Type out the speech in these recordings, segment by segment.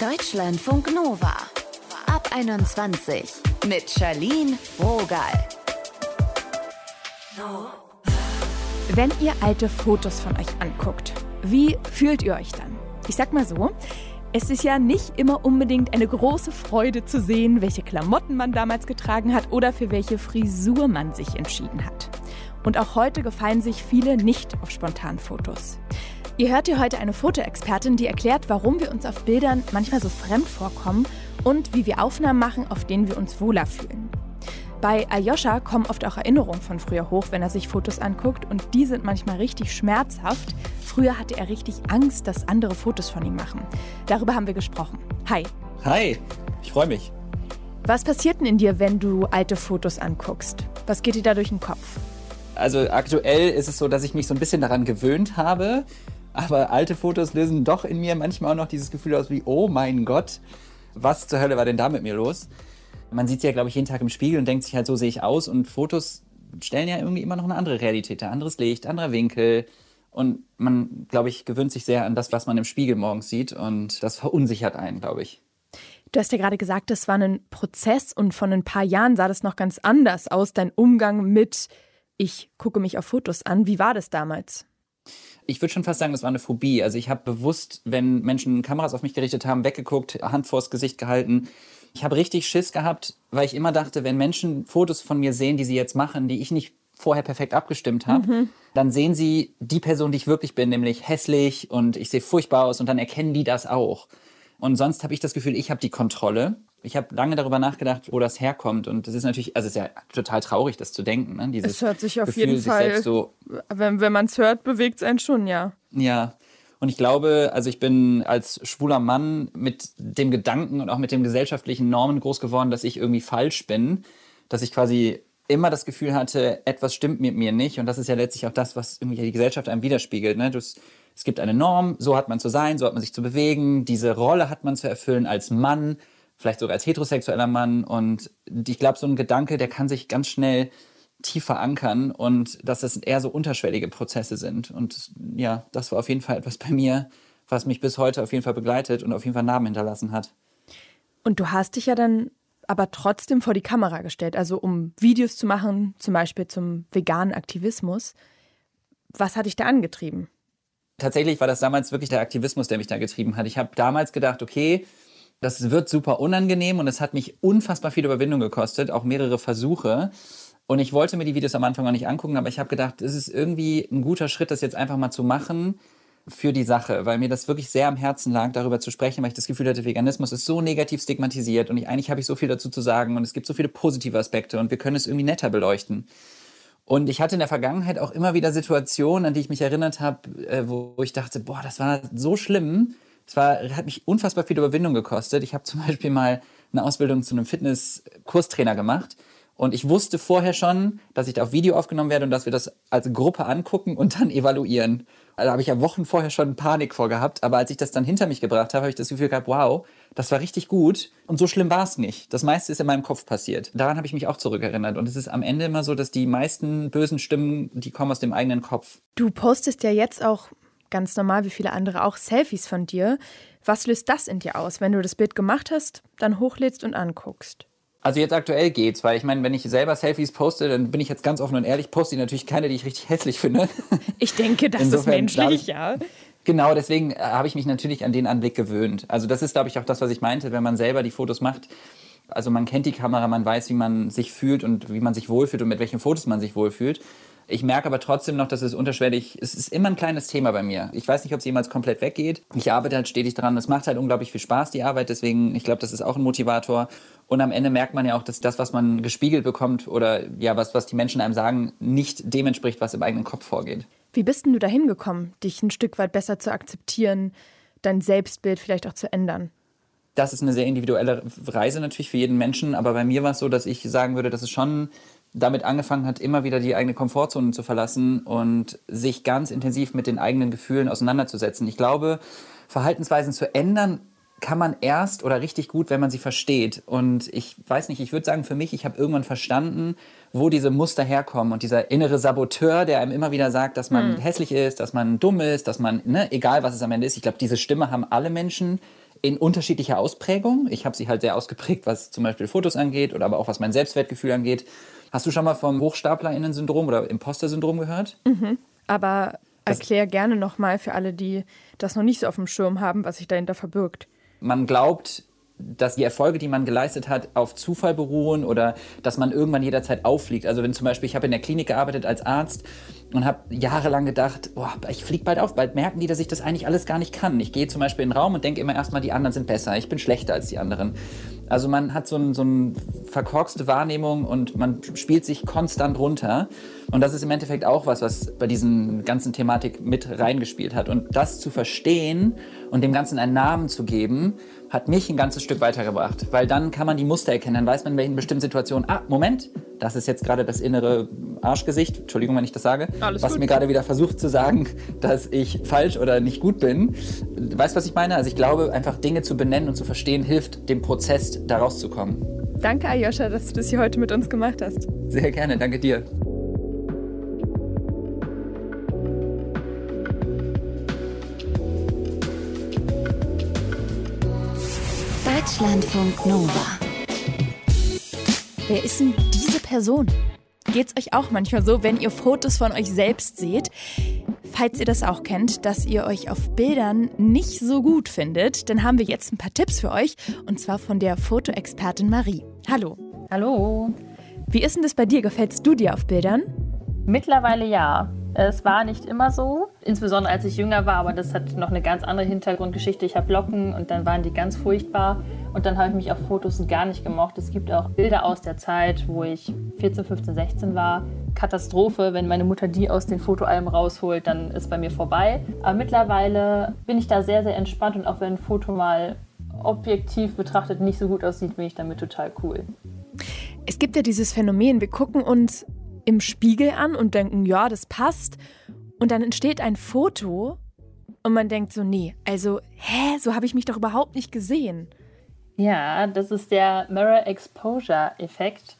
Deutschlandfunk Nova. Ab 21 mit Charlene Rogal. Wenn ihr alte Fotos von euch anguckt, wie fühlt ihr euch dann? Ich sag mal so, es ist ja nicht immer unbedingt eine große Freude zu sehen, welche Klamotten man damals getragen hat oder für welche Frisur man sich entschieden hat. Und auch heute gefallen sich viele nicht auf Spontanfotos. Ihr hört hier heute eine Fotoexpertin, die erklärt, warum wir uns auf Bildern manchmal so fremd vorkommen und wie wir Aufnahmen machen, auf denen wir uns wohler fühlen. Bei Aljoscha kommen oft auch Erinnerungen von früher hoch, wenn er sich Fotos anguckt und die sind manchmal richtig schmerzhaft. Früher hatte er richtig Angst, dass andere Fotos von ihm machen. Darüber haben wir gesprochen. Hi. Hi, ich freue mich. Was passiert denn in dir, wenn du alte Fotos anguckst? Was geht dir da durch den Kopf? Also aktuell ist es so, dass ich mich so ein bisschen daran gewöhnt habe, aber alte Fotos lösen doch in mir manchmal auch noch dieses Gefühl aus wie, oh mein Gott, was zur Hölle war denn da mit mir los? Man sieht sie ja, glaube ich, jeden Tag im Spiegel und denkt sich halt, so sehe ich aus. Und Fotos stellen ja irgendwie immer noch eine andere Realität dar. Anderes Licht, anderer Winkel. Und man, glaube ich, gewöhnt sich sehr an das, was man im Spiegel morgens sieht. Und das verunsichert einen, glaube ich. Du hast ja gerade gesagt, das war ein Prozess und von ein paar Jahren sah das noch ganz anders aus, dein Umgang mit, ich gucke mich auf Fotos an. Wie war das damals? Ich würde schon fast sagen, das war eine Phobie. Also ich habe bewusst, wenn Menschen Kameras auf mich gerichtet haben, weggeguckt, Hand vors Gesicht gehalten. Ich habe richtig Schiss gehabt, weil ich immer dachte, wenn Menschen Fotos von mir sehen, die sie jetzt machen, die ich nicht vorher perfekt abgestimmt habe, mhm. dann sehen sie die Person, die ich wirklich bin, nämlich hässlich und ich sehe furchtbar aus und dann erkennen die das auch. Und sonst habe ich das Gefühl, ich habe die Kontrolle ich habe lange darüber nachgedacht, wo das herkommt. Und das ist natürlich, also es ist ja total traurig, das zu denken. Ne? Dieses es hört sich auf Gefühl, jeden Fall, so wenn, wenn man es hört, bewegt es einen schon, ja. Ja. Und ich glaube, also ich bin als schwuler Mann mit dem Gedanken und auch mit den gesellschaftlichen Normen groß geworden, dass ich irgendwie falsch bin, dass ich quasi immer das Gefühl hatte, etwas stimmt mit mir nicht. Und das ist ja letztlich auch das, was irgendwie die Gesellschaft einem widerspiegelt. Ne? es gibt eine Norm, so hat man zu sein, so hat man sich zu bewegen, diese Rolle hat man zu erfüllen als Mann vielleicht sogar als heterosexueller Mann. Und ich glaube, so ein Gedanke, der kann sich ganz schnell tief verankern und dass es eher so unterschwellige Prozesse sind. Und ja, das war auf jeden Fall etwas bei mir, was mich bis heute auf jeden Fall begleitet und auf jeden Fall Namen hinterlassen hat. Und du hast dich ja dann aber trotzdem vor die Kamera gestellt, also um Videos zu machen, zum Beispiel zum veganen Aktivismus. Was hat dich da angetrieben? Tatsächlich war das damals wirklich der Aktivismus, der mich da getrieben hat. Ich habe damals gedacht, okay, das wird super unangenehm und es hat mich unfassbar viel Überwindung gekostet, auch mehrere Versuche. Und ich wollte mir die Videos am Anfang noch nicht angucken, aber ich habe gedacht, es ist irgendwie ein guter Schritt, das jetzt einfach mal zu machen für die Sache, weil mir das wirklich sehr am Herzen lag, darüber zu sprechen, weil ich das Gefühl hatte, Veganismus ist so negativ stigmatisiert und ich, eigentlich habe ich so viel dazu zu sagen und es gibt so viele positive Aspekte und wir können es irgendwie netter beleuchten. Und ich hatte in der Vergangenheit auch immer wieder Situationen, an die ich mich erinnert habe, äh, wo ich dachte, boah, das war so schlimm es war, hat mich unfassbar viel Überwindung gekostet. Ich habe zum Beispiel mal eine Ausbildung zu einem Fitness-Kurstrainer gemacht. Und ich wusste vorher schon, dass ich da auf Video aufgenommen werde und dass wir das als Gruppe angucken und dann evaluieren. Also habe ich ja Wochen vorher schon Panik vorgehabt. Aber als ich das dann hinter mich gebracht habe, habe ich das Gefühl gehabt, wow, das war richtig gut. Und so schlimm war es nicht. Das meiste ist in meinem Kopf passiert. Daran habe ich mich auch zurückerinnert. Und es ist am Ende immer so, dass die meisten bösen Stimmen, die kommen aus dem eigenen Kopf. Du postest ja jetzt auch ganz normal wie viele andere auch Selfies von dir. Was löst das in dir aus, wenn du das Bild gemacht hast, dann hochlädst und anguckst? Also jetzt aktuell geht's, weil ich meine, wenn ich selber Selfies poste, dann bin ich jetzt ganz offen und ehrlich, poste ich natürlich keine, die ich richtig hässlich finde. Ich denke, das Insofern, ist menschlich, ich, ja. Genau, deswegen äh, habe ich mich natürlich an den Anblick gewöhnt. Also das ist, glaube ich, auch das, was ich meinte, wenn man selber die Fotos macht. Also man kennt die Kamera, man weiß, wie man sich fühlt und wie man sich wohlfühlt und mit welchen Fotos man sich wohlfühlt. Ich merke aber trotzdem noch, dass es unterschwellig, es ist immer ein kleines Thema bei mir. Ich weiß nicht, ob es jemals komplett weggeht. Ich arbeite halt stetig dran. Es macht halt unglaublich viel Spaß, die Arbeit. Deswegen, ich glaube, das ist auch ein Motivator. Und am Ende merkt man ja auch, dass das, was man gespiegelt bekommt oder ja, was, was die Menschen einem sagen, nicht dem entspricht, was im eigenen Kopf vorgeht. Wie bist denn du dahin gekommen, dich ein Stück weit besser zu akzeptieren, dein Selbstbild vielleicht auch zu ändern? Das ist eine sehr individuelle Reise natürlich für jeden Menschen, aber bei mir war es so, dass ich sagen würde, dass es schon damit angefangen hat, immer wieder die eigene Komfortzone zu verlassen und sich ganz intensiv mit den eigenen Gefühlen auseinanderzusetzen. Ich glaube, Verhaltensweisen zu ändern kann man erst oder richtig gut, wenn man sie versteht. Und ich weiß nicht, ich würde sagen, für mich, ich habe irgendwann verstanden, wo diese Muster herkommen und dieser innere Saboteur, der einem immer wieder sagt, dass man hm. hässlich ist, dass man dumm ist, dass man, ne, egal was es am Ende ist. Ich glaube, diese Stimme haben alle Menschen in unterschiedlicher Ausprägung. Ich habe sie halt sehr ausgeprägt, was zum Beispiel Fotos angeht oder aber auch was mein Selbstwertgefühl angeht. Hast du schon mal vom HochstaplerInnen-Syndrom oder Imposter-Syndrom gehört? Mhm. Aber erklär gerne nochmal für alle, die das noch nicht so auf dem Schirm haben, was sich dahinter verbirgt. Man glaubt, dass die Erfolge, die man geleistet hat, auf Zufall beruhen oder dass man irgendwann jederzeit auffliegt. Also wenn zum Beispiel, ich habe in der Klinik gearbeitet als Arzt und habe jahrelang gedacht, boah, ich fliege bald auf, bald merken die, dass ich das eigentlich alles gar nicht kann. Ich gehe zum Beispiel in den Raum und denke immer erstmal, die anderen sind besser, ich bin schlechter als die anderen. Also man hat so, ein, so eine verkorkste Wahrnehmung und man spielt sich konstant runter. Und das ist im Endeffekt auch was, was bei diesen ganzen Thematik mit reingespielt hat. Und das zu verstehen und dem Ganzen einen Namen zu geben, hat mich ein ganzes Stück weitergebracht. Weil dann kann man die Muster erkennen. Dann weiß man in welchen bestimmten Situationen, ah, Moment, das ist jetzt gerade das innere Arschgesicht. Entschuldigung, wenn ich das sage. Alles was gut. mir gerade wieder versucht zu sagen, dass ich falsch oder nicht gut bin. Weißt du, was ich meine? Also ich glaube, einfach Dinge zu benennen und zu verstehen, hilft dem Prozess, da rauszukommen. Danke, Ayosha, dass du das hier heute mit uns gemacht hast. Sehr gerne, danke dir. Deutschlandfunk Nova. Wer ist denn diese Person? Geht's euch auch manchmal so, wenn ihr Fotos von euch selbst seht? Falls ihr das auch kennt, dass ihr euch auf Bildern nicht so gut findet, dann haben wir jetzt ein paar Tipps für euch und zwar von der Fotoexpertin Marie. Hallo. Hallo. Wie ist denn das bei dir? Gefällst du dir auf Bildern? Mittlerweile ja. Es war nicht immer so, insbesondere als ich jünger war, aber das hat noch eine ganz andere Hintergrundgeschichte. Ich habe Locken und dann waren die ganz furchtbar und dann habe ich mich auf Fotos gar nicht gemocht. Es gibt auch Bilder aus der Zeit, wo ich 14, 15, 16 war. Katastrophe, wenn meine Mutter die aus den Fotoalben rausholt, dann ist bei mir vorbei. Aber mittlerweile bin ich da sehr, sehr entspannt und auch wenn ein Foto mal objektiv betrachtet nicht so gut aussieht, bin ich damit total cool. Es gibt ja dieses Phänomen, wir gucken uns im Spiegel an und denken, ja, das passt. Und dann entsteht ein Foto und man denkt so, nee, also, hä, so habe ich mich doch überhaupt nicht gesehen. Ja, das ist der Mirror Exposure Effekt.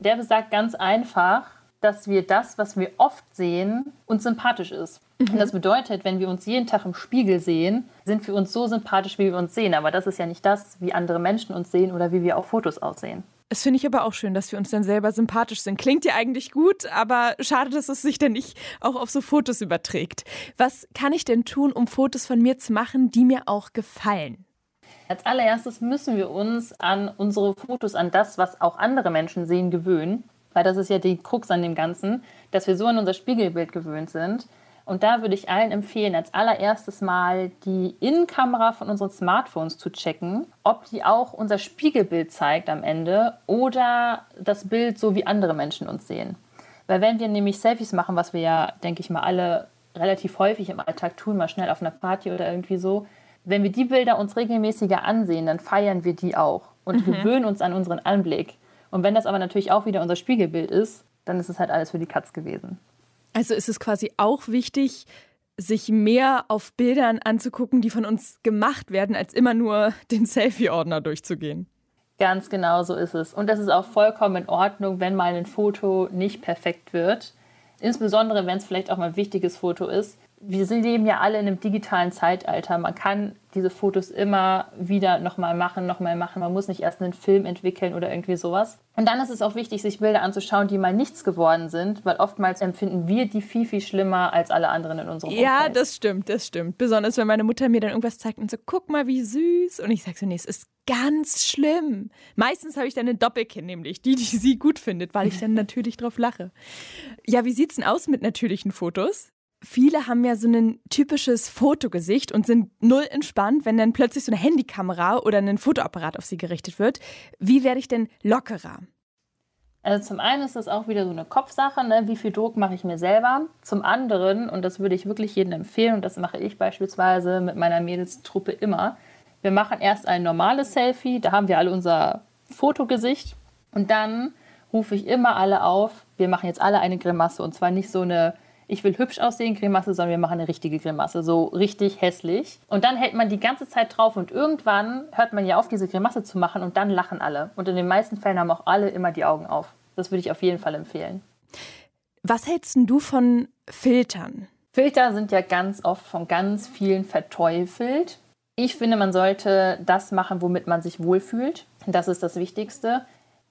Der besagt ganz einfach, dass wir das, was wir oft sehen, uns sympathisch ist. Mhm. Und das bedeutet, wenn wir uns jeden Tag im Spiegel sehen, sind wir uns so sympathisch, wie wir uns sehen. Aber das ist ja nicht das, wie andere Menschen uns sehen oder wie wir auf Fotos aussehen. Das finde ich aber auch schön, dass wir uns dann selber sympathisch sind. Klingt ja eigentlich gut, aber schade, dass es sich dann nicht auch auf so Fotos überträgt. Was kann ich denn tun, um Fotos von mir zu machen, die mir auch gefallen? Als allererstes müssen wir uns an unsere Fotos, an das, was auch andere Menschen sehen, gewöhnen. Weil das ist ja die Krux an dem Ganzen, dass wir so an unser Spiegelbild gewöhnt sind. Und da würde ich allen empfehlen, als allererstes mal die Innenkamera von unseren Smartphones zu checken, ob die auch unser Spiegelbild zeigt am Ende oder das Bild so wie andere Menschen uns sehen. Weil wenn wir nämlich Selfies machen, was wir ja, denke ich mal, alle relativ häufig im Alltag tun, mal schnell auf einer Party oder irgendwie so, wenn wir die Bilder uns regelmäßiger ansehen, dann feiern wir die auch und mhm. gewöhnen uns an unseren Anblick. Und wenn das aber natürlich auch wieder unser Spiegelbild ist, dann ist es halt alles für die Katz gewesen. Also ist es quasi auch wichtig, sich mehr auf Bildern anzugucken, die von uns gemacht werden, als immer nur den Selfie-Ordner durchzugehen. Ganz genau so ist es. Und das ist auch vollkommen in Ordnung, wenn mal ein Foto nicht perfekt wird. Insbesondere, wenn es vielleicht auch mal ein wichtiges Foto ist wir leben ja alle in einem digitalen Zeitalter. Man kann diese Fotos immer wieder nochmal machen, nochmal machen. Man muss nicht erst einen Film entwickeln oder irgendwie sowas. Und dann ist es auch wichtig, sich Bilder anzuschauen, die mal nichts geworden sind, weil oftmals empfinden wir die viel, viel schlimmer als alle anderen in unserem Umfeld. Ja, das stimmt, das stimmt. Besonders, wenn meine Mutter mir dann irgendwas zeigt und so, guck mal, wie süß. Und ich sage so, nee, es ist ganz schlimm. Meistens habe ich dann eine Doppelkin, nämlich die, die sie gut findet, weil ich dann natürlich drauf lache. Ja, wie sieht's denn aus mit natürlichen Fotos? Viele haben ja so ein typisches Fotogesicht und sind null entspannt, wenn dann plötzlich so eine Handykamera oder ein Fotoapparat auf sie gerichtet wird. Wie werde ich denn lockerer? Also zum einen ist das auch wieder so eine Kopfsache, ne? wie viel Druck mache ich mir selber. Zum anderen, und das würde ich wirklich jedem empfehlen, und das mache ich beispielsweise mit meiner Mädelstruppe immer, wir machen erst ein normales Selfie, da haben wir alle unser Fotogesicht und dann rufe ich immer alle auf, wir machen jetzt alle eine Grimasse und zwar nicht so eine ich will hübsch aussehen, Grimasse, sondern wir machen eine richtige Grimasse, so richtig hässlich. Und dann hält man die ganze Zeit drauf und irgendwann hört man ja auf, diese Grimasse zu machen und dann lachen alle. Und in den meisten Fällen haben auch alle immer die Augen auf. Das würde ich auf jeden Fall empfehlen. Was hältst du von Filtern? Filter sind ja ganz oft von ganz vielen verteufelt. Ich finde, man sollte das machen, womit man sich wohlfühlt. Das ist das Wichtigste.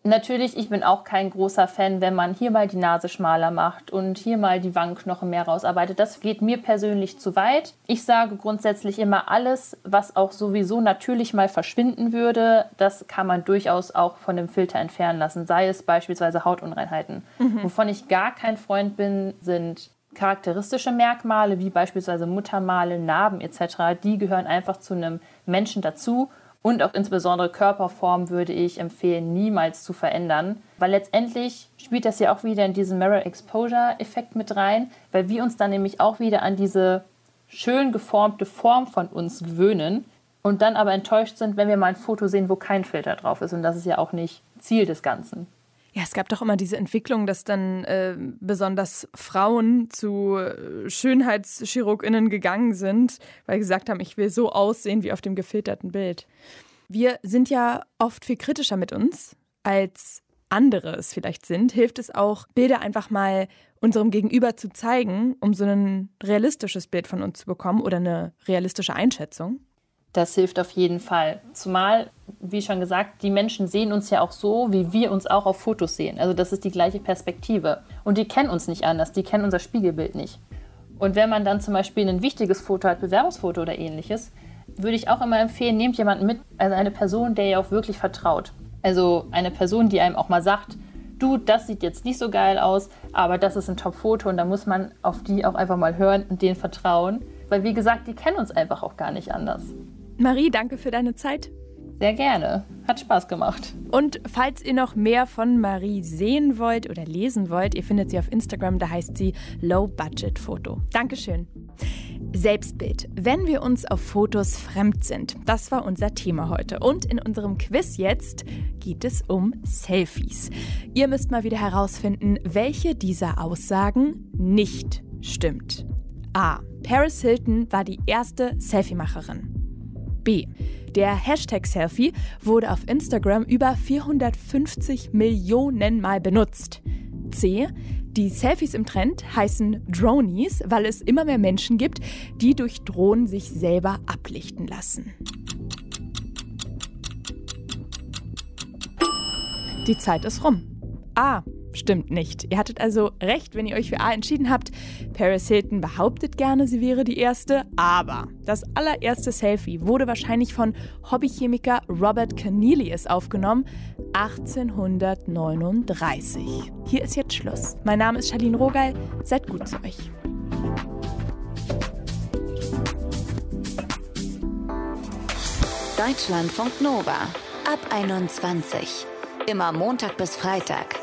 Natürlich, ich bin auch kein großer Fan, wenn man hier mal die Nase schmaler macht und hier mal die Wangenknochen mehr rausarbeitet. Das geht mir persönlich zu weit. Ich sage grundsätzlich immer alles, was auch sowieso natürlich mal verschwinden würde, das kann man durchaus auch von dem Filter entfernen lassen. Sei es beispielsweise Hautunreinheiten. Mhm. Wovon ich gar kein Freund bin, sind charakteristische Merkmale wie beispielsweise Muttermale, Narben etc. Die gehören einfach zu einem Menschen dazu und auch insbesondere Körperform würde ich empfehlen, niemals zu verändern, weil letztendlich spielt das ja auch wieder in diesen Mirror Exposure Effekt mit rein, weil wir uns dann nämlich auch wieder an diese schön geformte Form von uns gewöhnen und dann aber enttäuscht sind, wenn wir mal ein Foto sehen, wo kein Filter drauf ist und das ist ja auch nicht Ziel des Ganzen. Ja, es gab doch immer diese Entwicklung, dass dann äh, besonders Frauen zu äh, Schönheitschirurginnen gegangen sind, weil sie gesagt haben, ich will so aussehen wie auf dem gefilterten Bild. Wir sind ja oft viel kritischer mit uns, als andere es vielleicht sind. Hilft es auch, Bilder einfach mal unserem Gegenüber zu zeigen, um so ein realistisches Bild von uns zu bekommen oder eine realistische Einschätzung? Das hilft auf jeden Fall. Zumal, wie schon gesagt, die Menschen sehen uns ja auch so, wie wir uns auch auf Fotos sehen. Also das ist die gleiche Perspektive. Und die kennen uns nicht anders, die kennen unser Spiegelbild nicht. Und wenn man dann zum Beispiel ein wichtiges Foto hat, Bewerbungsfoto oder ähnliches, würde ich auch immer empfehlen, nehmt jemanden mit, also eine Person, der ihr auch wirklich vertraut. Also eine Person, die einem auch mal sagt, du, das sieht jetzt nicht so geil aus, aber das ist ein Top-Foto und da muss man auf die auch einfach mal hören und denen vertrauen. Weil wie gesagt, die kennen uns einfach auch gar nicht anders. Marie, danke für deine Zeit. Sehr gerne. Hat Spaß gemacht. Und falls ihr noch mehr von Marie sehen wollt oder lesen wollt, ihr findet sie auf Instagram, da heißt sie Low Budget Foto. Dankeschön. Selbstbild. Wenn wir uns auf Fotos fremd sind. Das war unser Thema heute. Und in unserem Quiz jetzt geht es um Selfies. Ihr müsst mal wieder herausfinden, welche dieser Aussagen nicht stimmt. A. Paris Hilton war die erste Selfie-Macherin. B. Der Hashtag Selfie wurde auf Instagram über 450 Millionen Mal benutzt. C. Die Selfies im Trend heißen Dronies, weil es immer mehr Menschen gibt, die durch Drohnen sich selber ablichten lassen. Die Zeit ist rum. A stimmt nicht. Ihr hattet also recht, wenn ihr euch für A entschieden habt. Paris Hilton behauptet gerne, sie wäre die erste, aber das allererste Selfie wurde wahrscheinlich von Hobbychemiker Robert Cornelius aufgenommen, 1839. Hier ist jetzt Schluss. Mein Name ist Charlene Rogal. Seid gut zu euch. Deutschlandfunk Nova ab 21. Immer Montag bis Freitag